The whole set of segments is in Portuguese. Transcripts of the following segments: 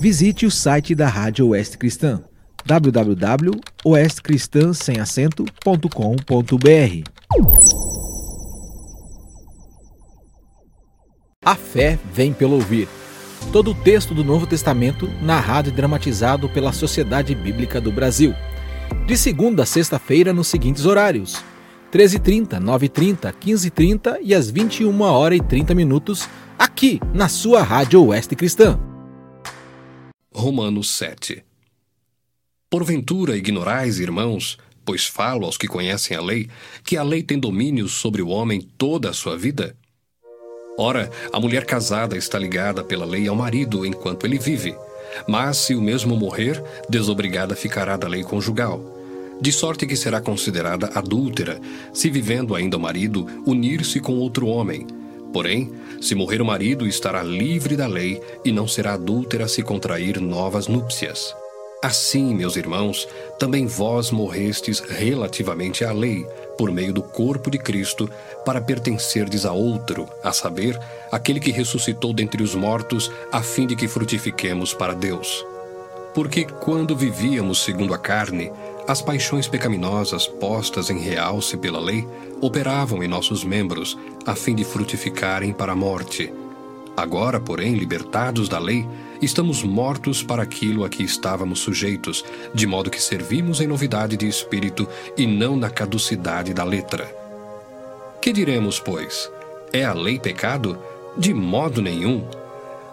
Visite o site da Rádio Oeste Cristã www.oestcristãsemacento.com.br A fé vem pelo ouvir. Todo o texto do Novo Testamento narrado e dramatizado pela Sociedade Bíblica do Brasil. De segunda a sexta-feira nos seguintes horários: 13h30, 9h30, 15h30 e às 21 horas e 30 minutos, aqui na sua Rádio Oeste Cristã. Romanos 7 Porventura ignorais, irmãos, pois falo aos que conhecem a lei, que a lei tem domínio sobre o homem toda a sua vida? Ora, a mulher casada está ligada pela lei ao marido enquanto ele vive, mas se o mesmo morrer, desobrigada ficará da lei conjugal. De sorte que será considerada adúltera, se vivendo ainda o marido, unir-se com outro homem. Porém, se morrer o marido, estará livre da lei e não será adúltera se contrair novas núpcias. Assim, meus irmãos, também vós morrestes relativamente à lei, por meio do corpo de Cristo, para pertencerdes a outro, a saber, aquele que ressuscitou dentre os mortos, a fim de que frutifiquemos para Deus. Porque quando vivíamos segundo a carne, as paixões pecaminosas postas em realce pela lei operavam em nossos membros, a fim de frutificarem para a morte. Agora, porém, libertados da lei, estamos mortos para aquilo a que estávamos sujeitos, de modo que servimos em novidade de espírito e não na caducidade da letra. Que diremos, pois? É a lei pecado? De modo nenhum.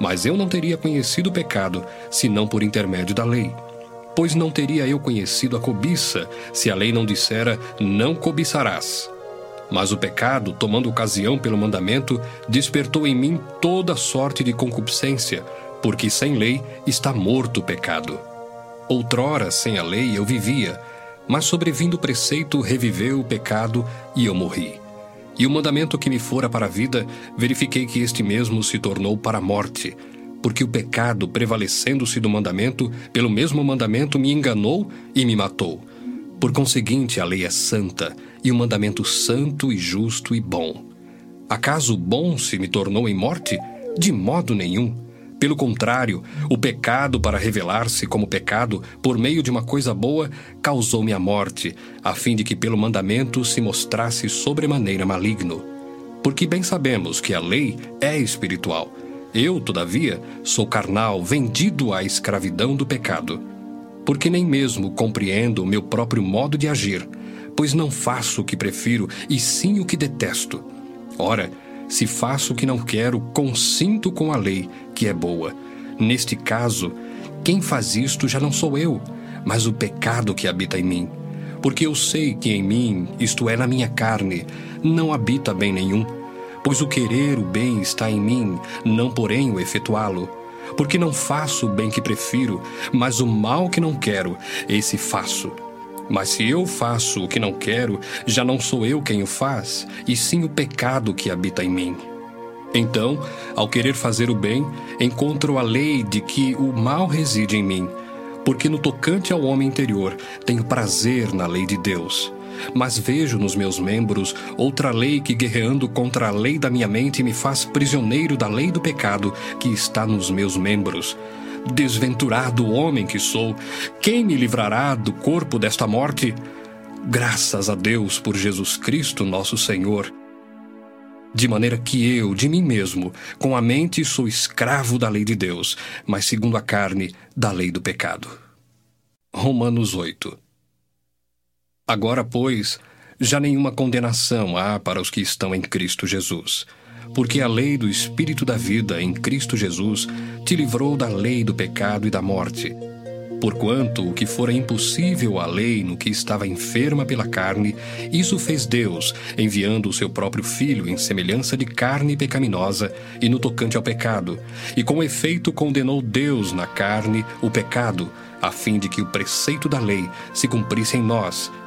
Mas eu não teria conhecido o pecado, senão por intermédio da lei. Pois não teria eu conhecido a cobiça, se a lei não dissera: não cobiçarás. Mas o pecado, tomando ocasião pelo mandamento, despertou em mim toda sorte de concupiscência, porque sem lei está morto o pecado. Outrora, sem a lei, eu vivia, mas sobrevindo o preceito, reviveu o pecado e eu morri. E o mandamento que me fora para a vida, verifiquei que este mesmo se tornou para a morte, porque o pecado, prevalecendo-se do mandamento, pelo mesmo mandamento me enganou e me matou. Por conseguinte, a lei é santa, e o mandamento santo e justo e bom. Acaso bom se me tornou em morte? De modo nenhum. Pelo contrário, o pecado, para revelar-se como pecado, por meio de uma coisa boa, causou-me a morte, a fim de que pelo mandamento se mostrasse sobremaneira maligno. Porque bem sabemos que a lei é espiritual. Eu, todavia, sou carnal, vendido à escravidão do pecado. Porque nem mesmo compreendo o meu próprio modo de agir pois não faço o que prefiro, e sim o que detesto. Ora, se faço o que não quero, consinto com a lei, que é boa. Neste caso, quem faz isto já não sou eu, mas o pecado que habita em mim. Porque eu sei que em mim, isto é, na minha carne, não habita bem nenhum. Pois o querer o bem está em mim, não porém o efetuá-lo. Porque não faço o bem que prefiro, mas o mal que não quero, esse faço. Mas se eu faço o que não quero, já não sou eu quem o faz, e sim o pecado que habita em mim. Então, ao querer fazer o bem, encontro a lei de que o mal reside em mim, porque no tocante ao homem interior tenho prazer na lei de Deus. Mas vejo nos meus membros outra lei que, guerreando contra a lei da minha mente, me faz prisioneiro da lei do pecado que está nos meus membros. Desventurado homem que sou, quem me livrará do corpo desta morte? Graças a Deus por Jesus Cristo, nosso Senhor. De maneira que eu, de mim mesmo, com a mente sou escravo da lei de Deus, mas segundo a carne, da lei do pecado. Romanos 8 Agora, pois, já nenhuma condenação há para os que estão em Cristo Jesus porque a lei do Espírito da vida em Cristo Jesus te livrou da lei do pecado e da morte. Porquanto o que fora impossível à lei no que estava enferma pela carne, isso fez Deus, enviando o seu próprio Filho em semelhança de carne pecaminosa e no tocante ao pecado, e com efeito condenou Deus na carne o pecado, a fim de que o preceito da lei se cumprisse em nós,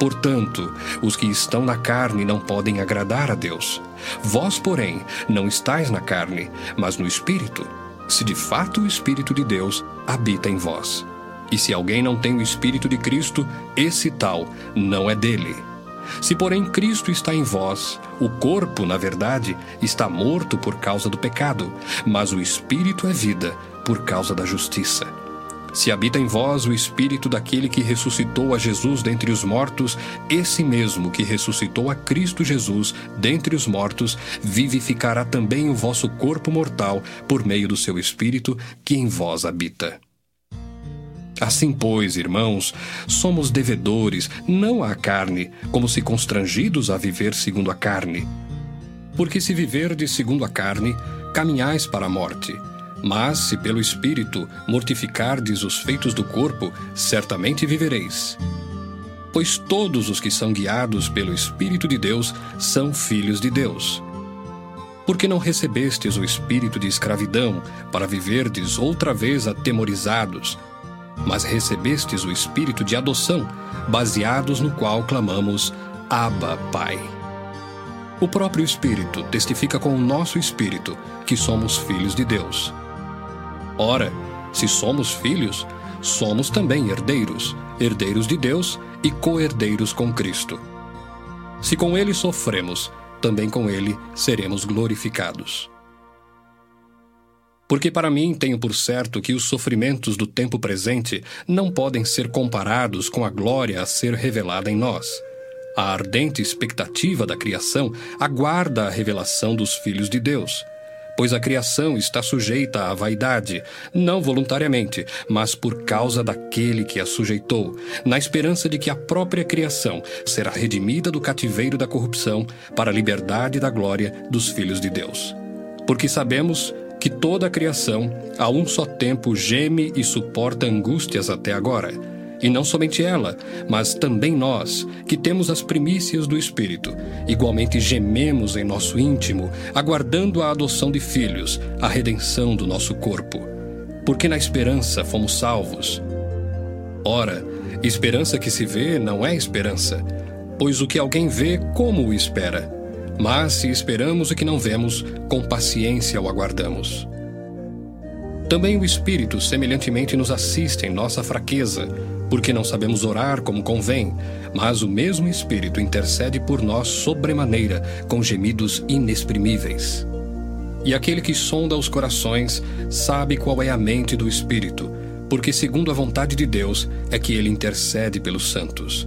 Portanto, os que estão na carne não podem agradar a Deus. Vós, porém, não estáis na carne, mas no Espírito, se de fato o Espírito de Deus habita em vós. E se alguém não tem o Espírito de Cristo, esse tal não é dele. Se, porém, Cristo está em vós, o corpo, na verdade, está morto por causa do pecado, mas o Espírito é vida por causa da justiça. Se habita em vós o Espírito daquele que ressuscitou a Jesus dentre os mortos, esse mesmo que ressuscitou a Cristo Jesus dentre os mortos, vivificará também o vosso corpo mortal por meio do seu Espírito que em vós habita. Assim, pois, irmãos, somos devedores, não à carne, como se constrangidos a viver segundo a carne. Porque se viverdes segundo a carne, caminhais para a morte. Mas, se pelo Espírito mortificardes os feitos do corpo, certamente vivereis. Pois todos os que são guiados pelo Espírito de Deus são filhos de Deus. Porque não recebestes o espírito de escravidão, para viverdes outra vez atemorizados, mas recebestes o espírito de adoção, baseados no qual clamamos: Abba, Pai. O próprio Espírito testifica com o nosso espírito que somos filhos de Deus. Ora, se somos filhos, somos também herdeiros, herdeiros de Deus e co-herdeiros com Cristo. Se com ele sofremos, também com ele seremos glorificados. Porque para mim tenho por certo que os sofrimentos do tempo presente não podem ser comparados com a glória a ser revelada em nós. A ardente expectativa da criação aguarda a revelação dos filhos de Deus pois a criação está sujeita à vaidade, não voluntariamente, mas por causa daquele que a sujeitou, na esperança de que a própria criação será redimida do cativeiro da corrupção para a liberdade da glória dos filhos de Deus. Porque sabemos que toda a criação, a um só tempo, geme e suporta angústias até agora e não somente ela, mas também nós, que temos as primícias do Espírito, igualmente gememos em nosso íntimo, aguardando a adoção de filhos, a redenção do nosso corpo. Porque na esperança fomos salvos. Ora, esperança que se vê não é esperança, pois o que alguém vê, como o espera? Mas se esperamos o que não vemos, com paciência o aguardamos. Também o Espírito semelhantemente nos assiste em nossa fraqueza, porque não sabemos orar como convém, mas o mesmo Espírito intercede por nós sobremaneira, com gemidos inexprimíveis. E aquele que sonda os corações sabe qual é a mente do Espírito, porque, segundo a vontade de Deus, é que ele intercede pelos santos.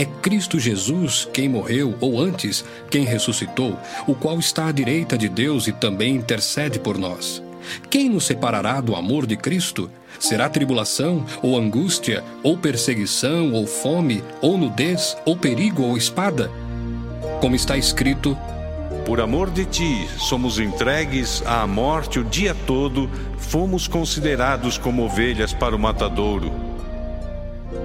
É Cristo Jesus quem morreu, ou antes, quem ressuscitou, o qual está à direita de Deus e também intercede por nós. Quem nos separará do amor de Cristo? Será tribulação, ou angústia, ou perseguição, ou fome, ou nudez, ou perigo, ou espada? Como está escrito: Por amor de ti, somos entregues à morte o dia todo, fomos considerados como ovelhas para o matadouro.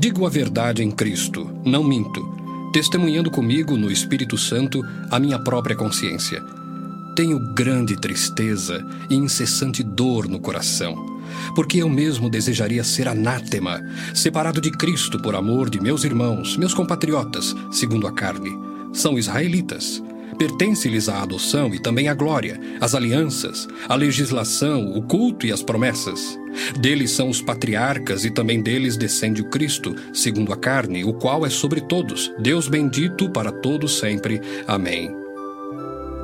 Digo a verdade em Cristo, não minto. testemunhando comigo no Espírito Santo a minha própria consciência. Tenho grande tristeza e incessante dor no coração, porque eu mesmo desejaria ser anátema, separado de Cristo por amor de meus irmãos, meus compatriotas, segundo a carne. São israelitas. Pertence-lhes a adoção e também a glória, as alianças, a legislação, o culto e as promessas. Deles são os patriarcas e também deles descende o Cristo, segundo a carne, o qual é sobre todos, Deus bendito para todos sempre. Amém.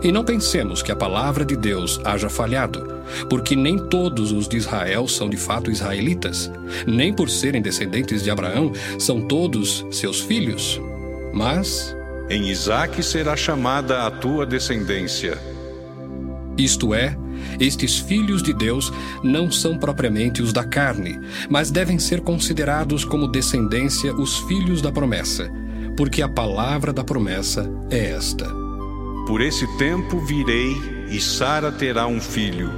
E não pensemos que a palavra de Deus haja falhado, porque nem todos os de Israel são de fato israelitas, nem por serem descendentes de Abraão são todos seus filhos. Mas em Isaque será chamada a tua descendência. Isto é, estes filhos de Deus não são propriamente os da carne, mas devem ser considerados como descendência os filhos da promessa, porque a palavra da promessa é esta: Por esse tempo virei e Sara terá um filho.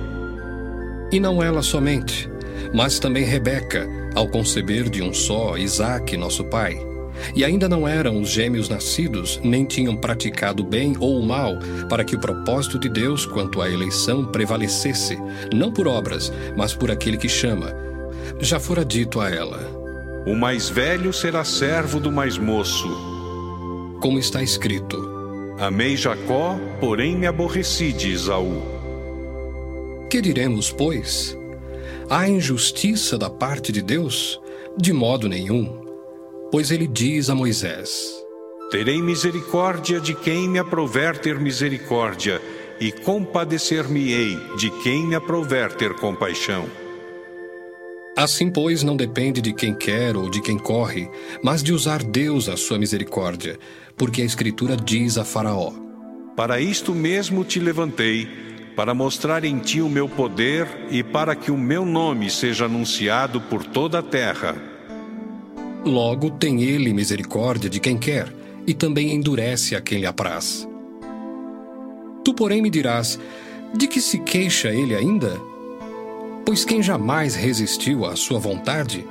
E não ela somente, mas também Rebeca, ao conceber de um só Isaque, nosso pai. E ainda não eram os gêmeos nascidos, nem tinham praticado bem ou mal, para que o propósito de Deus quanto à eleição prevalecesse, não por obras, mas por aquele que chama. Já fora dito a ela: O mais velho será servo do mais moço. Como está escrito: Amei Jacó, porém me aborreci de Esaú. Que diremos, pois? Há injustiça da parte de Deus? De modo nenhum. Pois ele diz a Moisés: Terei misericórdia de quem me aprover ter misericórdia, e compadecer-me-ei de quem me aprover ter compaixão. Assim, pois, não depende de quem quer ou de quem corre, mas de usar Deus a sua misericórdia, porque a Escritura diz a Faraó: Para isto mesmo te levantei, para mostrar em ti o meu poder e para que o meu nome seja anunciado por toda a terra. Logo tem ele misericórdia de quem quer, e também endurece a quem lhe apraz. Tu, porém, me dirás: de que se queixa ele ainda? Pois quem jamais resistiu à sua vontade?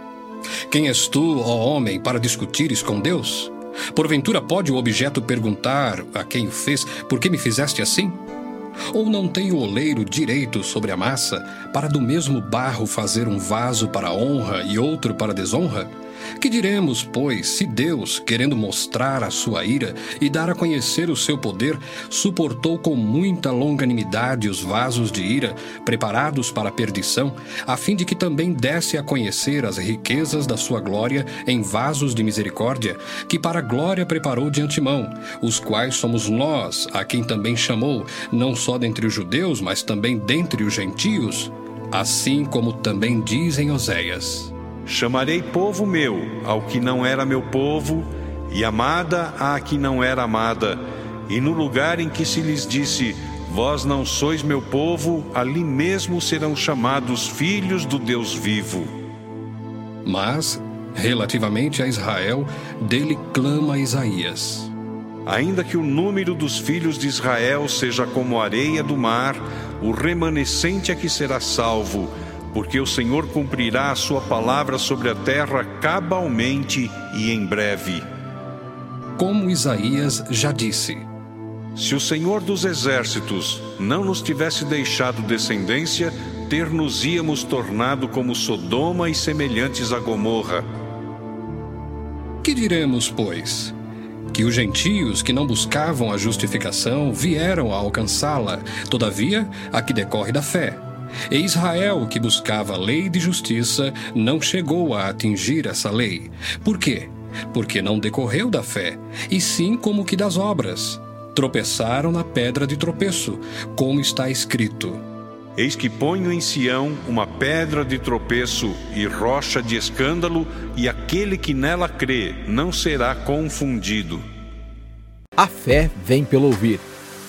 Quem és tu, ó homem, para discutires com Deus? Porventura pode o objeto perguntar a quem o fez: por que me fizeste assim? Ou não tem o oleiro direito sobre a massa para do mesmo barro fazer um vaso para honra e outro para desonra? Que diremos, pois, se Deus, querendo mostrar a sua ira e dar a conhecer o seu poder, suportou com muita longanimidade os vasos de ira preparados para a perdição, a fim de que também desse a conhecer as riquezas da sua glória em vasos de misericórdia, que para a glória preparou de antemão, os quais somos nós, a quem também chamou, não só dentre os judeus, mas também dentre os gentios? Assim como também dizem Oséias. Chamarei povo meu ao que não era meu povo, e amada à que não era amada, e no lugar em que se lhes disse: Vós não sois meu povo, ali mesmo serão chamados filhos do Deus vivo. Mas, relativamente a Israel, dele clama Isaías. Ainda que o número dos filhos de Israel seja como a areia do mar, o remanescente é que será salvo porque o Senhor cumprirá a sua palavra sobre a terra cabalmente e em breve. Como Isaías já disse: Se o Senhor dos exércitos não nos tivesse deixado descendência, ter-nos-íamos tornado como Sodoma e semelhantes a Gomorra. Que diremos, pois? Que os gentios que não buscavam a justificação vieram a alcançá-la, todavia, a que decorre da fé. E Israel, que buscava lei de justiça, não chegou a atingir essa lei. Por quê? Porque não decorreu da fé, e sim como que das obras. Tropeçaram na pedra de tropeço, como está escrito. Eis que ponho em Sião uma pedra de tropeço e rocha de escândalo, e aquele que nela crê não será confundido. A fé vem pelo ouvir